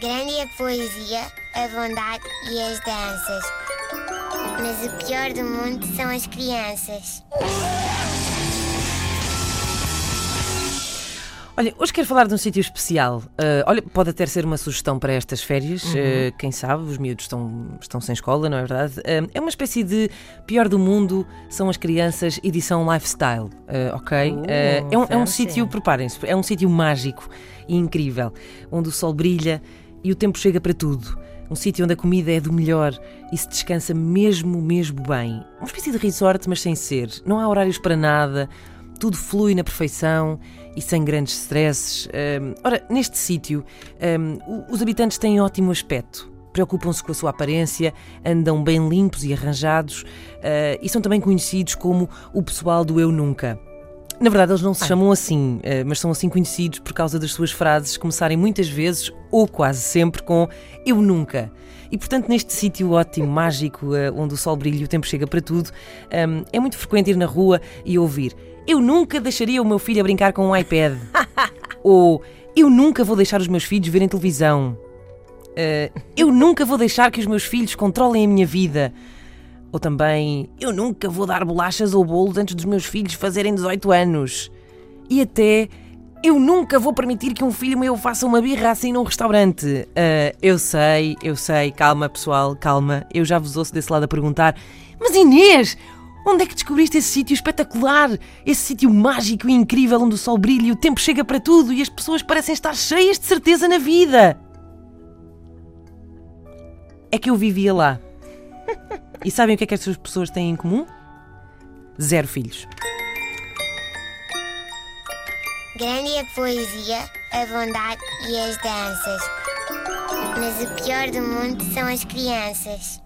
Grande é a poesia, a bondade e as danças. Mas o pior do mundo são as crianças. Olha, hoje quero falar de um sítio especial. Ah, olha, pode até ser uma sugestão para estas férias. ah, quem sabe, os miúdos estão, estão sem escola, não é verdade? Ah, é uma espécie de pior do mundo são as crianças, edição lifestyle. ok? Ah, é um, é um sítio, preparem-se, é um sítio mágico e incrível, onde o sol brilha e o tempo chega para tudo. Um sítio onde a comida é do melhor e se descansa mesmo, mesmo bem. Uma espécie de resort, mas sem ser. Não há horários para nada, tudo flui na perfeição e sem grandes stresses. Hum, ora, neste sítio, o- os habitantes têm ótimo aspecto. Preocupam-se com a sua aparência, andam bem limpos e arranjados ah, e são também conhecidos como o pessoal do Eu Nunca. Na verdade, eles não se chamam assim, eh, mas são assim conhecidos por causa das suas frases começarem muitas vezes, ou quase sempre, com Eu nunca. E portanto, neste sítio ótimo, mágico, eh, onde o sol brilha e o tempo chega para tudo, hum, é muito frequente ir na rua e ouvir Eu nunca deixaria o meu filho a brincar com um iPad. ou Eu nunca vou deixar os meus filhos verem televisão. Eh, eu nunca vou deixar que os meus filhos controlem a minha vida. Ou também, eu nunca vou dar bolachas ou bolos antes dos meus filhos fazerem 18 anos. E até, eu nunca vou permitir que um filho meu faça uma birra assim num restaurante. Ah, eu sei, eu sei, calma pessoal, calma. Eu já vos ouço desse lado a perguntar: Mas Inês, onde é que descobriste esse sítio espetacular? Esse sítio mágico e incrível onde o sol brilha e o tempo chega para tudo e as pessoas parecem estar cheias de certeza na vida? É que eu vivia lá. E sabem o que é que estas pessoas têm em comum? Zero filhos. Grande é a poesia, a bondade e as danças. Mas o pior do mundo são as crianças.